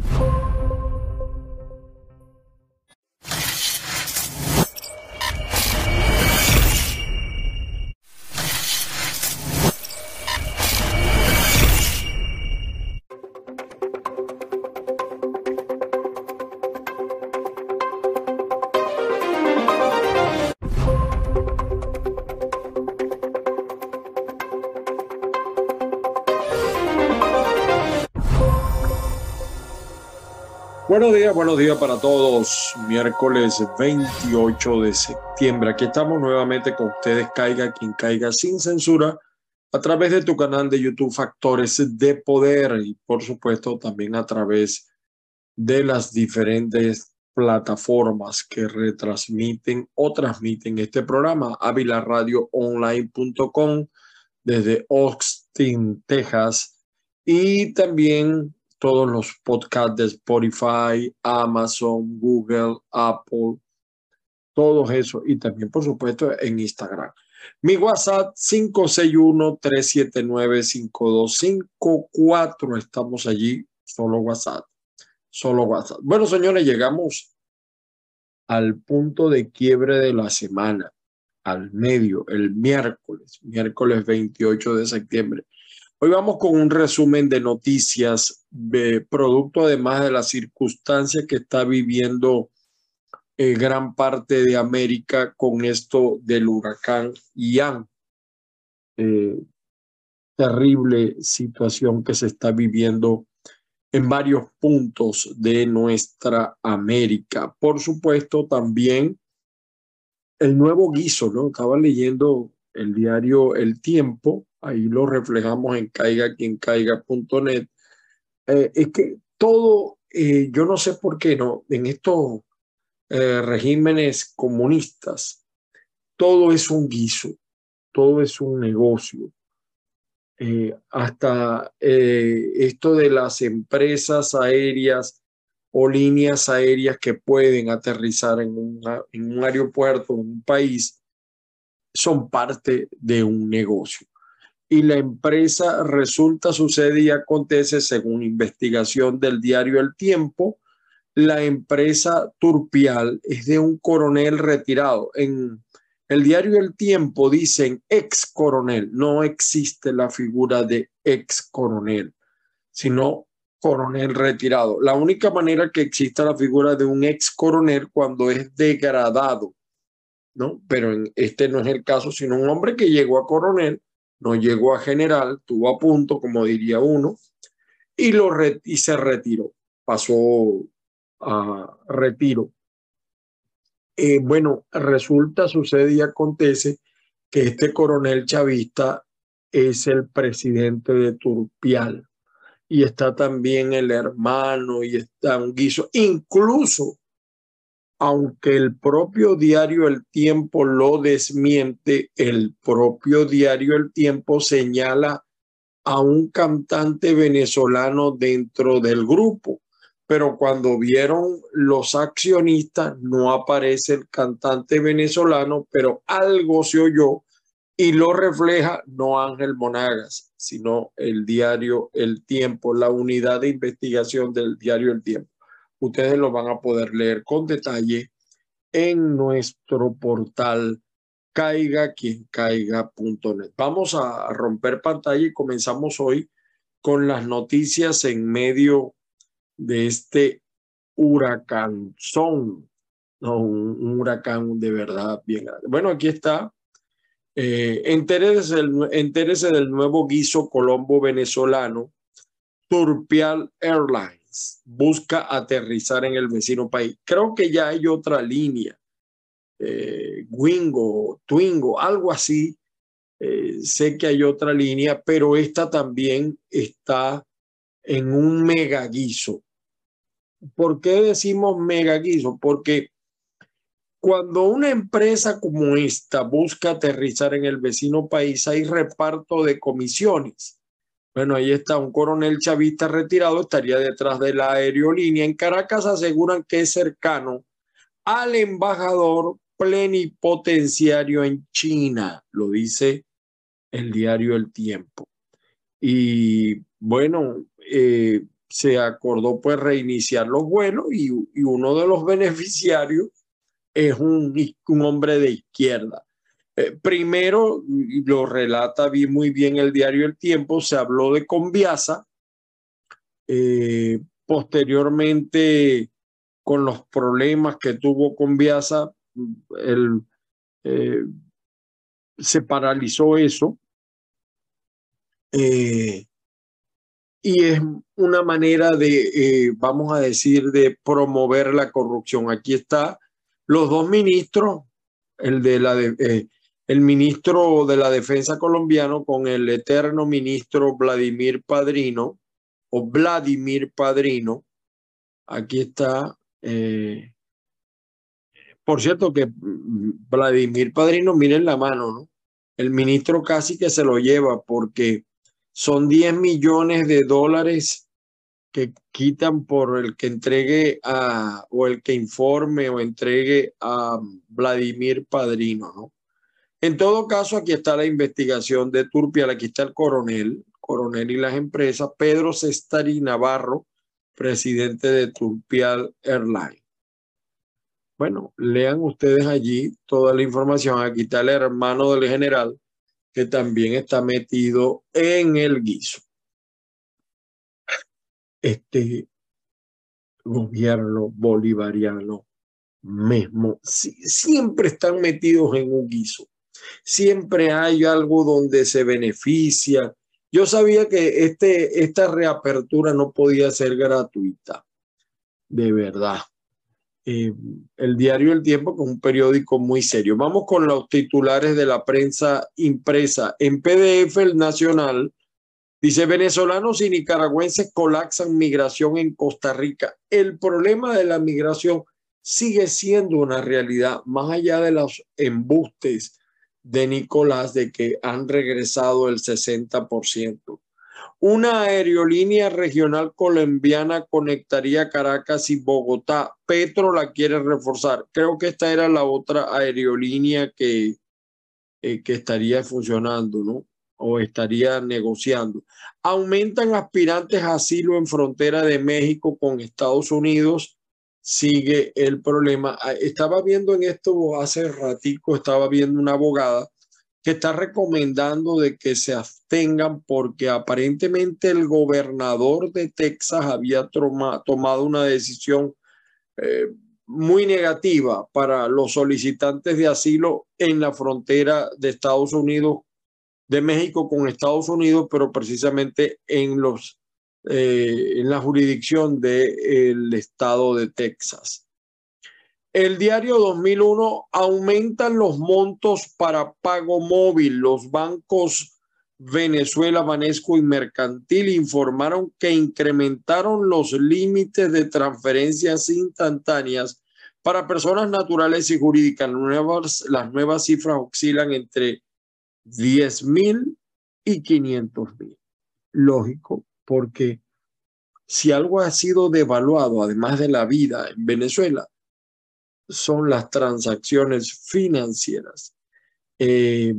you Buenos días, buenos días para todos. Miércoles 28 de septiembre. Aquí estamos nuevamente con ustedes. Caiga quien caiga sin censura a través de tu canal de YouTube Factores de Poder y por supuesto también a través de las diferentes plataformas que retransmiten o transmiten este programa. Avilaradioonline.com desde Austin, Texas y también todos los podcasts de Spotify, Amazon, Google, Apple, todos eso y también por supuesto en Instagram. Mi WhatsApp 561-379-5254. Estamos allí, solo WhatsApp, solo WhatsApp. Bueno, señores, llegamos al punto de quiebre de la semana, al medio, el miércoles, miércoles 28 de septiembre. Hoy vamos con un resumen de noticias, de producto además de las circunstancias que está viviendo eh, gran parte de América con esto del huracán Ian. Eh, terrible situación que se está viviendo en varios puntos de nuestra América. Por supuesto, también el nuevo guiso, ¿no? Estaba leyendo el diario El Tiempo ahí lo reflejamos en caiga quien eh, es que todo, eh, yo no sé por qué, ¿no? En estos eh, regímenes comunistas, todo es un guiso, todo es un negocio. hasta esto de las empresas aéreas o líneas aéreas que pueden aterrizar en, en un aeropuerto, en un país, son parte de un negocio y la empresa resulta, sucede y acontece, según investigación del diario El Tiempo, la empresa Turpial es de un coronel retirado. En el diario El Tiempo dicen ex coronel, no existe la figura de ex coronel, sino coronel retirado. La única manera que exista la figura de un ex coronel cuando es degradado, ¿no? Pero en este no es el caso, sino un hombre que llegó a coronel no llegó a general, tuvo a punto, como diría uno, y, lo y se retiró, pasó a retiro. Eh, bueno, resulta, sucede y acontece que este coronel chavista es el presidente de Turpial y está también el hermano y está un guiso, incluso aunque el propio diario El Tiempo lo desmiente, el propio diario El Tiempo señala a un cantante venezolano dentro del grupo, pero cuando vieron los accionistas no aparece el cantante venezolano, pero algo se oyó y lo refleja no Ángel Monagas, sino el diario El Tiempo, la unidad de investigación del diario El Tiempo ustedes lo van a poder leer con detalle en nuestro portal caiga quien caiga.net. Vamos a romper pantalla y comenzamos hoy con las noticias en medio de este huracán. Son un, huracán de verdad bien grande. Bueno, aquí está. Eh, entérese, del nuevo guiso colombo venezolano, Turpial Airlines busca aterrizar en el vecino país. Creo que ya hay otra línea, eh, Wingo, Twingo, algo así. Eh, sé que hay otra línea, pero esta también está en un megaguiso. ¿Por qué decimos megaguiso? Porque cuando una empresa como esta busca aterrizar en el vecino país, hay reparto de comisiones. Bueno, ahí está un coronel chavista retirado, estaría detrás de la aerolínea. En Caracas aseguran que es cercano al embajador plenipotenciario en China, lo dice el diario El Tiempo. Y bueno, eh, se acordó pues reiniciar los vuelos y, uno de los beneficiarios es un, un hombre de izquierda. Eh, primero, lo relata muy bien el diario El Tiempo, se habló de Conviasa. Eh, posteriormente, con los problemas que tuvo Conviasa, el, eh, se paralizó eso. y es una manera de, vamos a decir, de promover la corrupción. Aquí está los dos ministros, el de la de, el ministro de la Defensa colombiano con el eterno ministro Vladimir Padrino, o Vladimir Padrino. Aquí está. Eh, por cierto que Vladimir Padrino, miren la mano, ¿no? El ministro casi que se lo lleva porque son 10 millones de dólares que quitan por el que entregue a, o el que informe o entregue a Vladimir Padrino, ¿no? En todo caso, aquí está la investigación de Turpial, aquí está el coronel, coronel y las empresas, Pedro Cestari Navarro, presidente de Turpial Airlines. Bueno, lean ustedes allí toda la información. Aquí está el hermano del general que también está metido en el guiso. Este gobierno bolivariano mismo siempre están metidos en un guiso siempre hay algo donde se beneficia. Yo sabía que este, esta reapertura no podía ser gratuita, de verdad. Eh, el diario El Tiempo, que es un periódico muy serio. Vamos con los titulares de la prensa impresa. En PDF, el Nacional dice, venezolanos y nicaragüenses colapsan migración en Costa Rica. El problema de la migración sigue siendo una realidad, más allá de los embustes de Nicolás de que han regresado el 60%. Una aerolínea regional colombiana conectaría Caracas y Bogotá. Petro la quiere reforzar. Creo que esta era la otra aerolínea que, eh, que estaría funcionando, ¿no? O estaría negociando. Aumentan aspirantes a asilo en frontera de México con Estados Unidos sigue el problema. Ah, estaba viendo en esto hace ratico, estaba viendo una abogada que está recomendando de que se abstengan porque aparentemente el gobernador de Texas había tomado una decisión eh, muy negativa para los solicitantes de asilo en la frontera de Estados Unidos, de México con Estados Unidos, pero precisamente en los eh, en la jurisdicción del estado de Texas. El diario 2001 aumentan los montos para pago móvil. Los bancos Venezuela, Banesco y Mercantil informaron que incrementaron los límites de transferencias instantáneas para personas naturales y jurídicas. las nuevas cifras oscilan entre 10 mil y 500 mil. Lógico, porque si algo ha sido devaluado, además de la vida en Venezuela, son las transacciones financieras. Eh,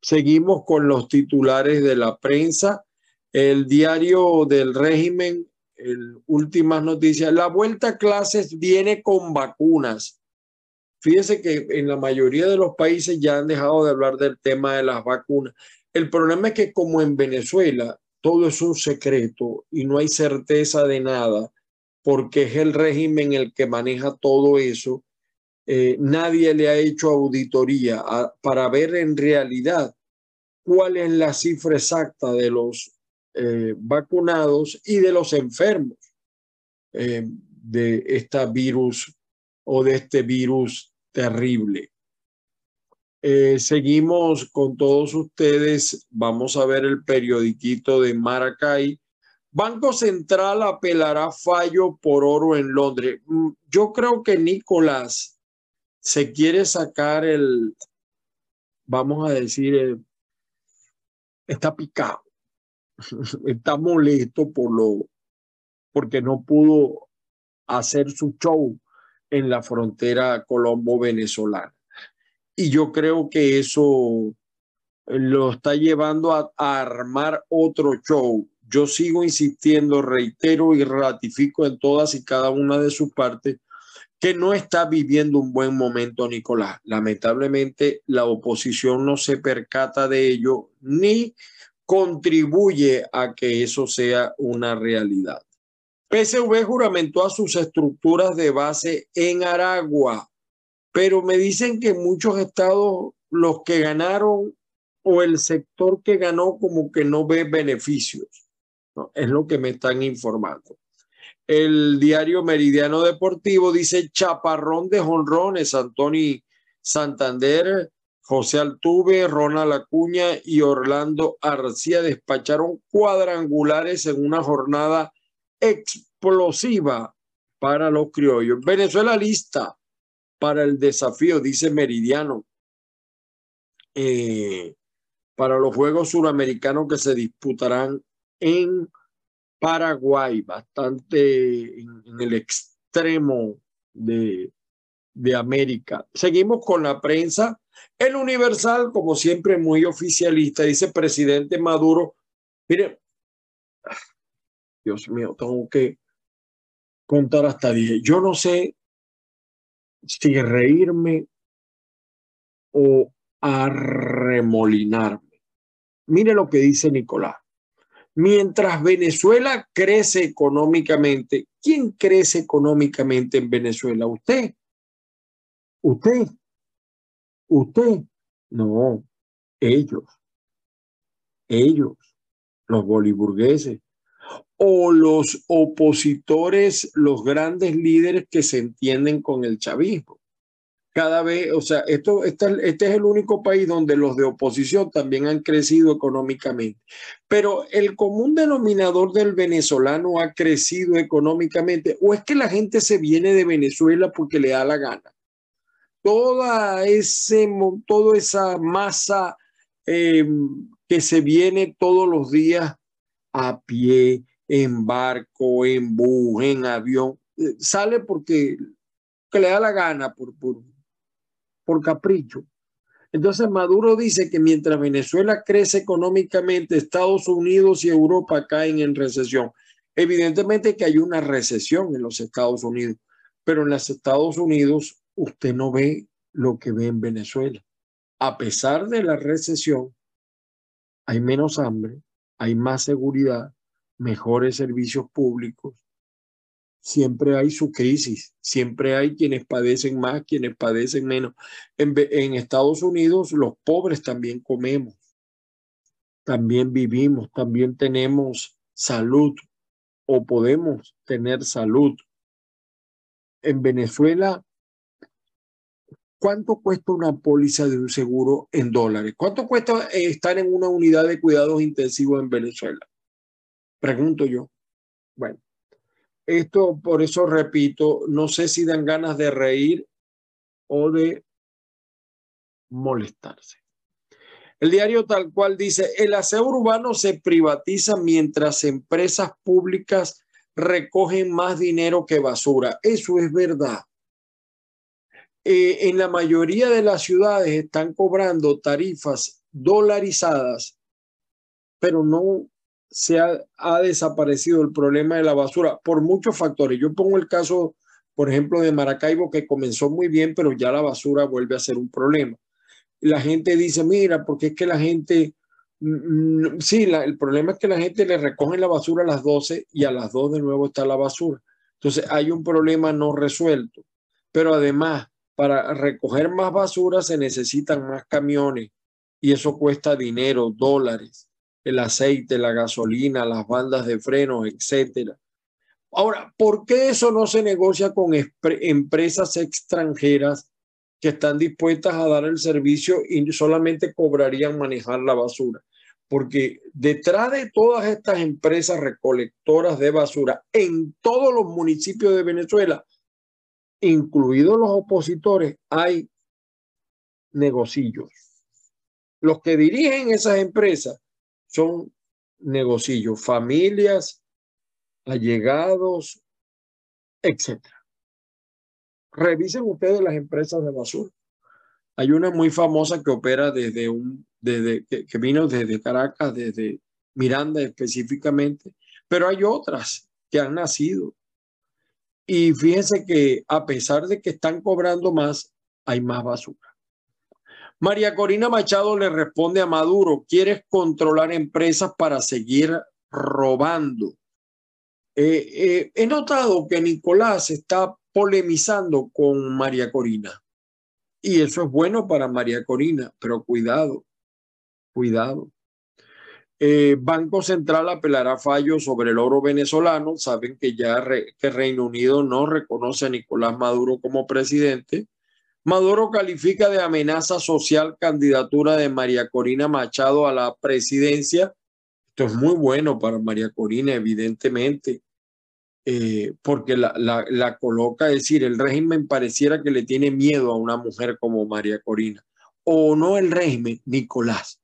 seguimos con los titulares de la prensa. El diario del régimen, últimas noticias. La vuelta a clases viene con vacunas. Fíjense que en la mayoría de los países ya han dejado de hablar del tema de las vacunas. El problema es que como en Venezuela todo es un secreto y no hay certeza de nada, porque es el régimen el que maneja todo eso. Eh, nadie le ha hecho auditoría para ver en realidad cuál es la cifra exacta de los eh, vacunados y de los enfermos eh, de este virus o de este virus terrible. Eh, seguimos con todos ustedes. Vamos a ver el periodiquito de Maracay. Banco Central apelará fallo por oro en Londres. Mm, yo creo que Nicolás se quiere sacar el, vamos a decir, está picado, está molesto por lo, porque no pudo hacer su show en la frontera colombo-venezolana. Y yo creo que eso lo está llevando a, armar otro show. yo sigo insistiendo, reitero y ratifico en todas y cada una de sus partes que no está viviendo un buen momento Nicolás. Lamentablemente la oposición no se percata de ello ni contribuye a que eso sea una realidad. PSV juramentó a sus estructuras de base en Aragua, pero me dicen que muchos estados, los que ganaron o el sector que ganó como que no ve beneficios. Es lo que me están informando. El diario Meridiano Deportivo dice chaparrón de jonrones, Antoni Santander, José Altuve, Ronald Acuña y Orlando Arcía despacharon cuadrangulares en una jornada explosiva para los criollos. Venezuela lista para el desafío, dice Meridiano. Eh, para los Juegos Suramericanos que se disputarán en Paraguay, bastante en, el extremo de, de América. Seguimos con la prensa. El Universal, como siempre, muy oficialista, dice presidente Maduro. Mire, Dios mío, tengo que contar hasta 10. Yo no sé si reírme o arremolinarme. Mire lo que dice Nicolás. Mientras Venezuela crece económicamente, ¿quién crece económicamente en Venezuela? ¿Usted? ¿Usted? ¿Usted? No, ellos. Ellos, los boliburgueses. O los opositores, los grandes líderes que se entienden con el chavismo cada vez, o sea, esto, este, este es el único país donde los de oposición también han crecido económicamente. Pero el común denominador del venezolano ha crecido económicamente, o es que la gente se viene de Venezuela porque le da la gana. Toda, ese, esa masa eh, que se viene todos los días a pie, en barco, en bus, en avión, eh, sale porque que le da la gana por, por, por capricho. Entonces Maduro dice que mientras Venezuela crece económicamente, Estados Unidos y Europa caen en recesión. Evidentemente que hay una recesión en los Estados Unidos, pero en los Estados Unidos usted no ve lo que ve en Venezuela. A pesar de la recesión, hay menos hambre, hay más seguridad, mejores servicios públicos, siempre hay su crisis, siempre hay quienes padecen más, quienes padecen menos. En, Estados Unidos los pobres también comemos, también vivimos, también tenemos salud o podemos tener salud. En Venezuela, ¿cuánto cuesta una póliza de un seguro en dólares? ¿Cuánto cuesta estar en una unidad de cuidados intensivos en Venezuela? Pregunto yo. Bueno, esto, por eso repito, no sé si dan ganas de reír o de molestarse. El diario tal cual dice, el aseo urbano se privatiza mientras empresas públicas recogen más dinero que basura. Eso es verdad. Eh, en la mayoría de las ciudades están cobrando tarifas dolarizadas, pero no se ha, desaparecido el problema de la basura por muchos factores. Yo pongo el caso, por ejemplo, de Maracaibo, que comenzó muy bien, pero ya la basura vuelve a ser un problema. La gente dice, mira, porque es que la gente, mm, mm, sí, el problema es que la gente le recoge la basura a las 12 y a las 2 de nuevo está la basura. Entonces hay un problema no resuelto. Pero además, para recoger más basura se necesitan más camiones y eso cuesta dinero, dólares el aceite, la gasolina, las bandas de freno, etcétera. Ahora, ¿por qué eso no se negocia con empresas extranjeras que están dispuestas a dar el servicio y solamente cobrarían manejar la basura? Porque detrás de todas estas empresas recolectoras de basura en todos los municipios de Venezuela, incluidos los opositores, hay negocillos. Los que dirigen esas empresas son negocios, familias, allegados, etc. Revisen ustedes las empresas de basura. Hay una muy famosa que opera desde un, desde, que, vino desde Caracas, desde Miranda específicamente, pero hay otras que han nacido. Y fíjense que a pesar de que están cobrando más, hay más basura. María Corina Machado le responde a Maduro, ¿quieres controlar empresas para seguir robando? Eh, eh, he notado que Nicolás está polemizando con María Corina. Y eso es bueno para María Corina, pero cuidado, cuidado. Eh, Banco Central apelará fallo sobre el oro venezolano. Saben que ya que Reino Unido no reconoce a Nicolás Maduro como presidente. Maduro califica de amenaza social candidatura de María Corina Machado a la presidencia. Esto es muy bueno para María Corina, evidentemente. Eh, porque la, la, coloca, es decir, el régimen pareciera que le tiene miedo a una mujer como María Corina, o no el régimen, Nicolás,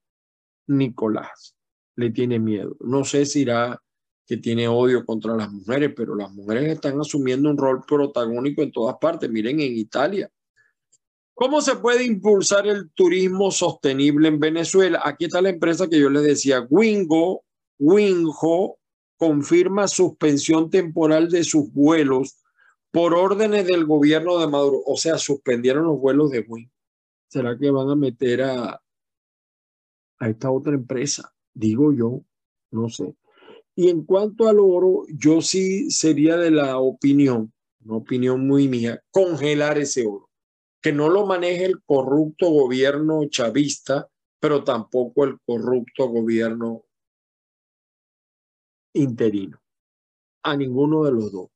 Nicolás le tiene miedo. No sé si irá que tiene odio contra las mujeres, pero las mujeres están asumiendo un rol protagónico en todas partes. Miren en Italia. ¿Cómo se puede impulsar el turismo sostenible en Venezuela? Aquí está la empresa que yo les decía, Wingo, Wingo confirma suspensión temporal de sus vuelos por órdenes del gobierno de Maduro. O sea, suspendieron los vuelos de Wing. ¿Será que van a meter a, a esta otra empresa? Digo yo, no sé. Y en cuanto al oro, yo sí sería de la opinión, una opinión muy mía, congelar ese oro. Que no lo maneje el corrupto gobierno chavista, pero tampoco el corrupto gobierno interino, a ninguno de los dos.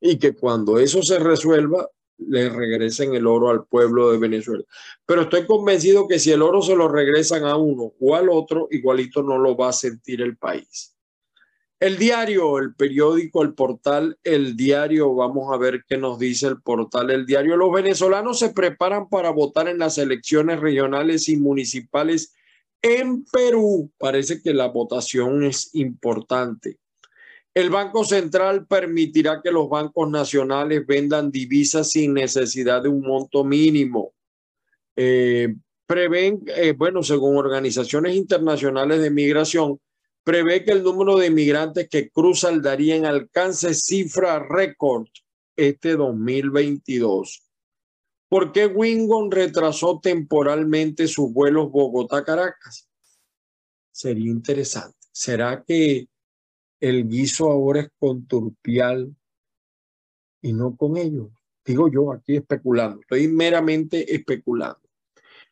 Y que cuando eso se resuelva, le regresen el oro al pueblo de Venezuela. Pero estoy convencido que si el oro se lo regresan a uno o al otro, igualito no lo va a sentir el país. El diario, el periódico, el portal, el diario, vamos a ver qué nos dice el portal, el diario. Los venezolanos se preparan para votar en las elecciones regionales y municipales en Perú parece que la votación es importante. El Banco Central permitirá que los bancos nacionales vendan divisas sin necesidad de un monto mínimo. Eh, prevén, eh, bueno, según organizaciones internacionales de migración, prevé que el número de inmigrantes que cruza el Darién alcance cifra récord este 2022. ¿Por qué Wingon retrasó temporalmente sus vuelos Bogotá-Caracas? Sería interesante. ¿Será que el guiso ahora es con Turpial y no con ellos? Digo yo aquí especulando, estoy meramente especulando.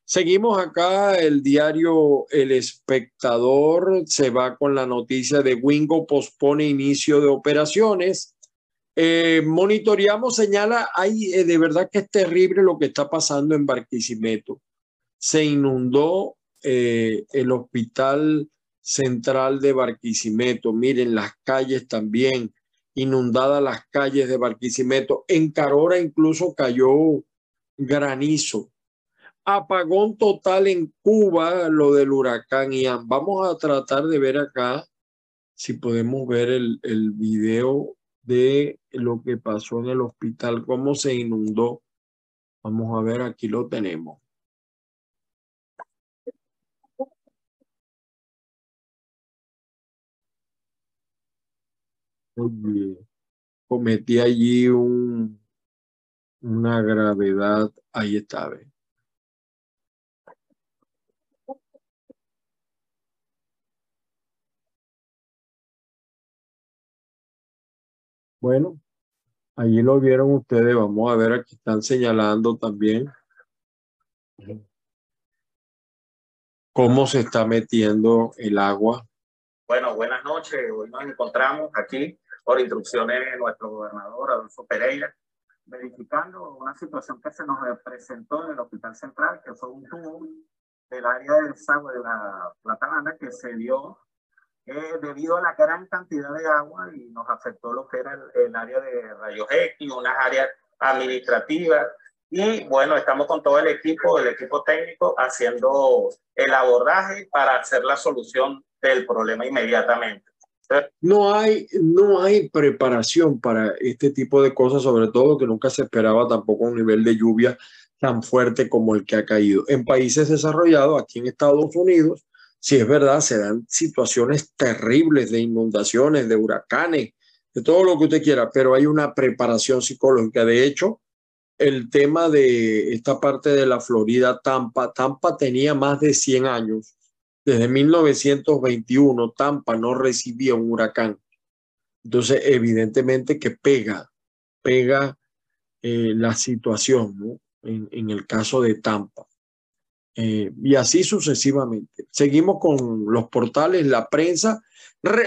Seguimos acá, el diario El Espectador se va con la noticia de Wingo pospone inicio de operaciones. Eh, monitoreamos, señala, hay eh, de verdad que es terrible lo que está pasando en Barquisimeto. Se inundó eh, el hospital central de Barquisimeto. Miren, las calles también, inundadas las calles de Barquisimeto. En Carora incluso cayó granizo. Apagón total en Cuba, lo del huracán Ian. Vamos a tratar de ver acá si podemos ver el, video de lo que pasó en el hospital, cómo se inundó. Vamos a ver, aquí lo tenemos. Cometí allí un, una gravedad, ahí está, Bueno, allí lo vieron ustedes. Vamos a ver, aquí están señalando también cómo se está metiendo el agua. Bueno, buenas noches. Hoy nos encontramos aquí por instrucciones de nuestro gobernador Adolfo Pereira, verificando una situación que se nos presentó en el Hospital Central, que fue un tubo del área de desagüe de la Platanana que se dio eh, debido a la gran cantidad de agua y nos afectó lo que era el, área de rayos X, unas áreas administrativas. Y bueno, estamos con todo el equipo, el equipo técnico, haciendo el abordaje para hacer la solución del problema inmediatamente. No hay, no hay preparación para este tipo de cosas, sobre todo que nunca se esperaba tampoco un nivel de lluvia tan fuerte como el que ha caído. En países desarrollados, aquí en Estados Unidos, si es verdad, se dan situaciones terribles de inundaciones, de huracanes, de todo lo que usted quiera, pero hay una preparación psicológica. De hecho, el tema de esta parte de la Florida, Tampa, Tampa tenía más de 100 años. Desde 1921, Tampa no recibía un huracán. Entonces, evidentemente que pega, pega eh, la situación, ¿no? En, en, el caso de Tampa. Eh, y así sucesivamente. Seguimos con los portales, la prensa.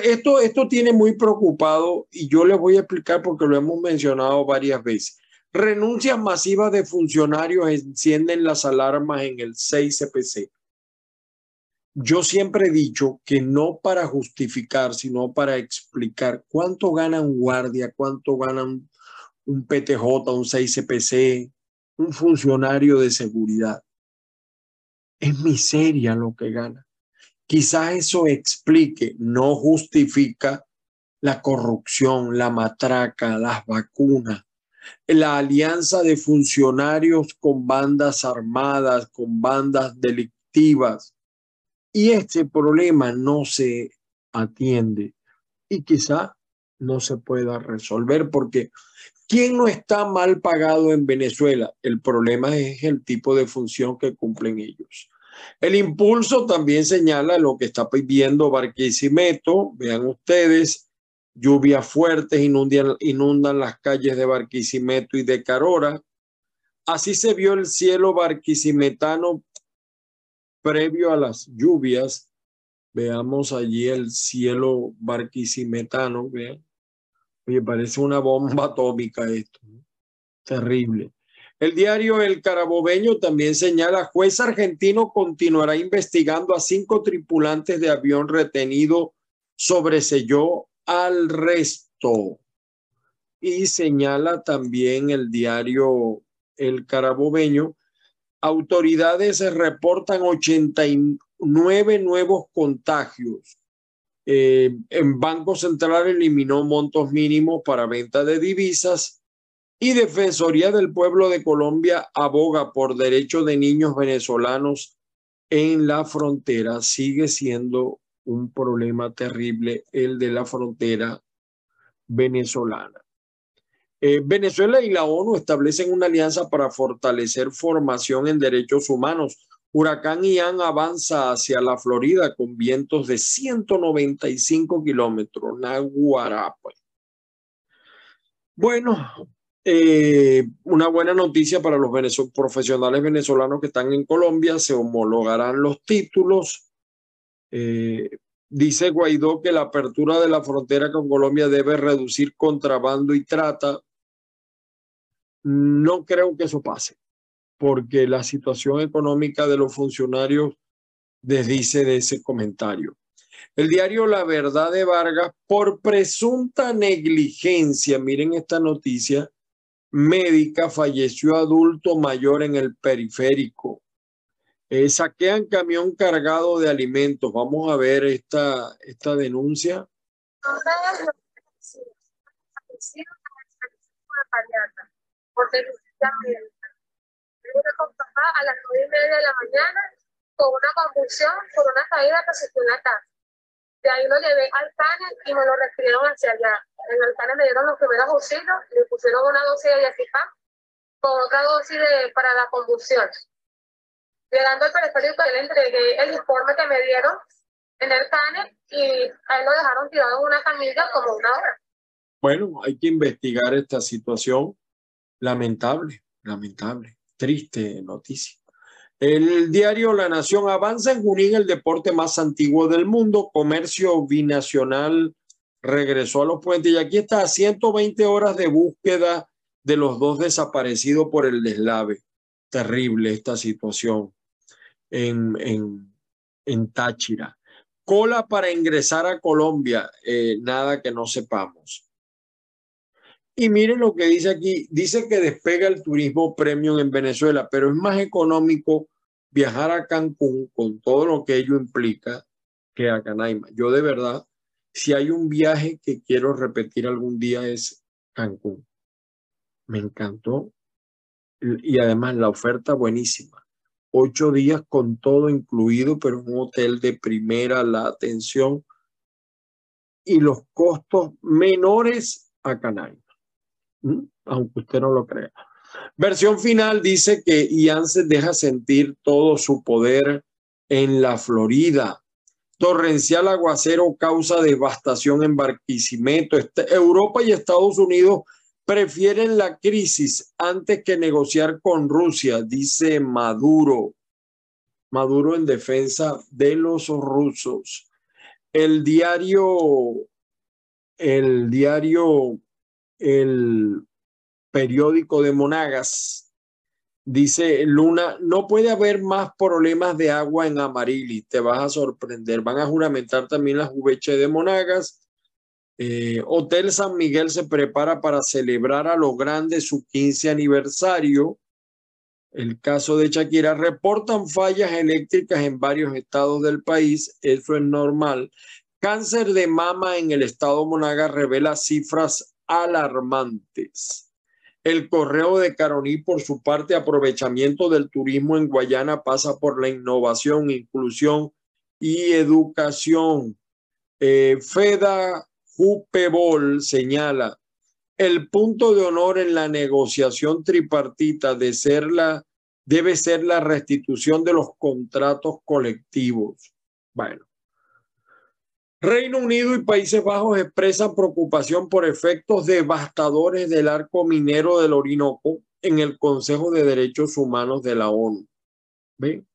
Esto, esto tiene muy preocupado y yo les voy a explicar porque lo hemos mencionado varias veces. Renuncias masivas de funcionarios encienden las alarmas en el 6CPC. Yo siempre he dicho que no para justificar, sino para explicar cuánto gana un guardia, cuánto gana un, un PTJ, un 6CPC, un funcionario de seguridad. Es miseria lo que gana. Quizás eso explique, no justifica la corrupción, la matraca, las vacunas, la alianza de funcionarios con bandas armadas, con bandas delictivas. Y este problema no se atiende y quizá no se pueda resolver porque ¿quién no está mal pagado en Venezuela? El problema es el tipo de función que cumplen ellos. El impulso también señala lo que está pidiendo Barquisimeto. Vean ustedes, Lluvias fuertes inundan, inundan las calles de Barquisimeto y de Carora. Así se vio el cielo barquisimetano previo a las lluvias. Veamos allí el cielo barquisimetano. Vean. Oye, parece una bomba atómica esto. Terrible. El diario El Carabobeño también señala, juez argentino continuará investigando a cinco tripulantes de avión retenido sobreselló al resto. Y señala también el diario El Carabobeño, autoridades reportan 89 nuevos contagios. Eh, en Banco Central eliminó montos mínimos para venta de divisas y Defensoría del Pueblo de Colombia aboga por derechos de niños venezolanos en la frontera. Sigue siendo un problema terrible el de la frontera venezolana. Eh, Venezuela y la ONU establecen una alianza para fortalecer formación en derechos humanos. Huracán Ian avanza hacia la Florida con vientos de 195 kilómetros. Naguarapa. Bueno, eh, una buena noticia para los profesionales venezolanos que están en Colombia. Se homologarán los títulos eh, dice Guaidó que la apertura de la frontera con Colombia debe reducir contrabando y trata. No creo que eso pase, porque la situación económica de los funcionarios desdice de ese comentario. El diario La Verdad de Vargas, por presunta negligencia, miren esta noticia, médica falleció adulto mayor en el periférico. Eh, saquean camión cargado de alimentos. Vamos a ver esta, esta denuncia. Con papá a las nueve y media de la mañana con una convulsión por una caída que se una casa. De ahí lo llevé al CANE y me lo refirieron hacia allá. En el CANE me dieron los primeros auxilios, le pusieron una dosis de diazepam con otra dosis de, para la convulsión. Llegando al periférico, le entregué el informe que me dieron en el CANE y a él lo dejaron tirado en una camilla como una hora. Bueno, hay que investigar esta situación lamentable, lamentable, triste noticia. El diario La Nación avanza en Junín, el deporte más antiguo del mundo. Comercio binacional regresó a los puentes y aquí está a 120 horas de búsqueda de los dos desaparecidos por el deslave. Terrible esta situación en, en, Táchira. Cola para ingresar a Colombia, eh, nada que no sepamos. Y miren lo que dice aquí, dice que despega el turismo premium en Venezuela, pero es más económico viajar a Cancún con todo lo que ello implica que a Canaima. Yo de verdad, si hay un viaje que quiero repetir algún día es Cancún. Me encantó y además la oferta buenísima ocho días con todo incluido, pero un hotel de primera, la atención y los costos menores a Canaima, aunque usted no lo crea. Versión final dice que Ian se deja sentir todo su poder en la Florida. Torrencial aguacero causa devastación en Barquisimeto. Este, Europa y Estados Unidos prefieren la crisis antes que negociar con Rusia, dice Maduro. Maduro en defensa de los rusos. El diario, el diario, el periódico de Monagas, dice Luna, no puede haber más problemas de agua en Amarili, te vas a sorprender. Van a juramentar también las juveche de Monagas. Eh, Hotel San Miguel se prepara para celebrar a lo grande su 15 aniversario. El caso de Shakira reportan fallas eléctricas en varios estados del país. Eso es normal. Cáncer de mama en el estado Monagas revela cifras alarmantes. El correo de Caroní, por su parte, aprovechamiento del turismo en Guayana pasa por la innovación, inclusión y educación. Eh, Feda Jupebol señala, el punto de honor en la negociación tripartita de ser la, debe ser la restitución de los contratos colectivos. Bueno, Reino Unido y Países Bajos expresan preocupación por efectos devastadores del arco minero del Orinoco en el Consejo de Derechos Humanos de la ONU. ¿Ven?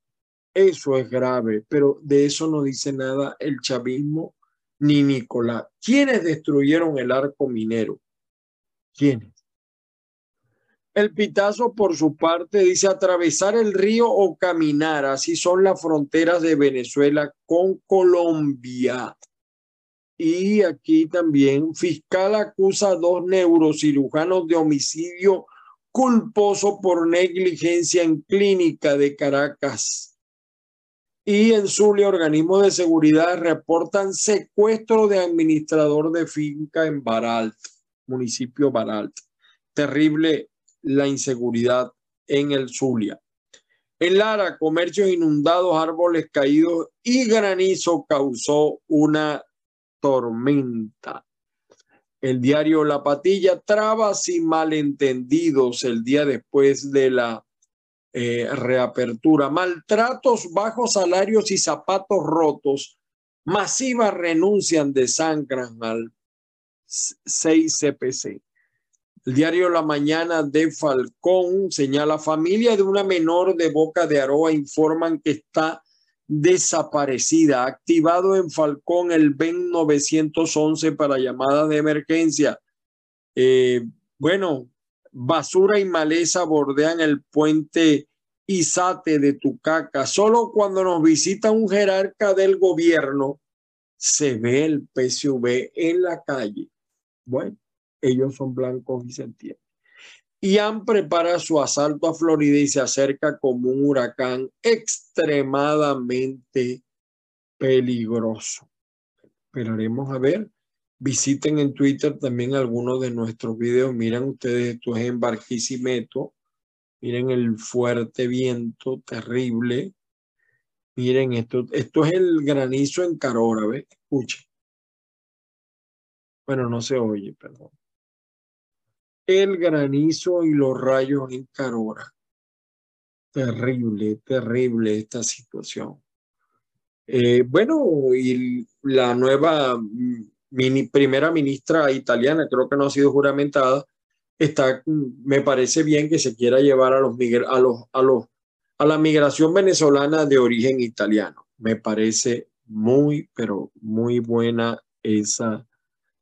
Eso es grave, pero de eso no dice nada el chavismo ni Nicolás. ¿Quiénes destruyeron el arco minero? ¿Quiénes? El Pitazo, por su parte, dice atravesar el río o caminar. Así son las fronteras de Venezuela con Colombia. Y aquí también, fiscal acusa a dos neurocirujanos de homicidio culposo por negligencia en clínica de Caracas. Y en Zulia, organismos de seguridad reportan secuestro de administrador de finca en Baralt, municipio Baralt. Terrible la inseguridad en el Zulia. En Lara, comercios inundados, árboles caídos y granizo causó una tormenta. El diario La Patilla, trabas y malentendidos el día después de la eh, reapertura, maltratos, bajos salarios y zapatos rotos, masivas renuncian de Sangran al 6 CPC. El diario La Mañana de Falcón señala familia de una menor de Boca de Aroa informan que está desaparecida. Activado en Falcón el BEN 911 para llamadas de emergencia. Eh, bueno, basura y maleza bordean el puente Izate de Tucaca. Solo cuando nos visita un jerarca del gobierno se ve el PSV en la calle. Bueno, ellos son blancos y se entiende. Ian prepara su asalto a Florida y se acerca como un huracán extremadamente peligroso. Esperaremos a ver. Visiten en Twitter también algunos de nuestros videos. Miren ustedes, esto es en Barquisimeto. Miren el fuerte viento terrible. Miren esto. Esto es el granizo en Carora, ¿ves? Escuchen. Bueno, no se oye, perdón el granizo y los rayos en Carora. Terrible, terrible esta situación. Eh, bueno, y la nueva mini, primera ministra italiana, creo que no ha sido juramentada, está, me parece bien que se quiera llevar a los, a los, a los, a la migración venezolana de origen italiano. Me parece muy, pero muy buena esa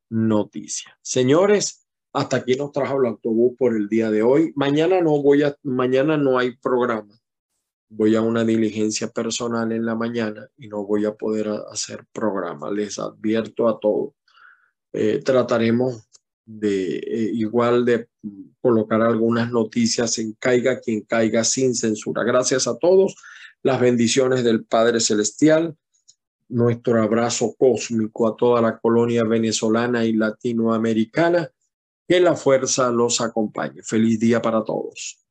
noticia. Señores, hasta aquí nos trajo el autobús por el día de hoy. Mañana no voy a, mañana no hay programa. Voy a una diligencia personal en la mañana y no voy a poder hacer programa. Les advierto a todos. Eh, trataremos de eh, igual de colocar algunas noticias en Caiga quien caiga sin censura. Gracias a todos. Las bendiciones del Padre Celestial. Nuestro abrazo cósmico a toda la colonia venezolana y latinoamericana que la fuerza los acompañe. Feliz día para todos.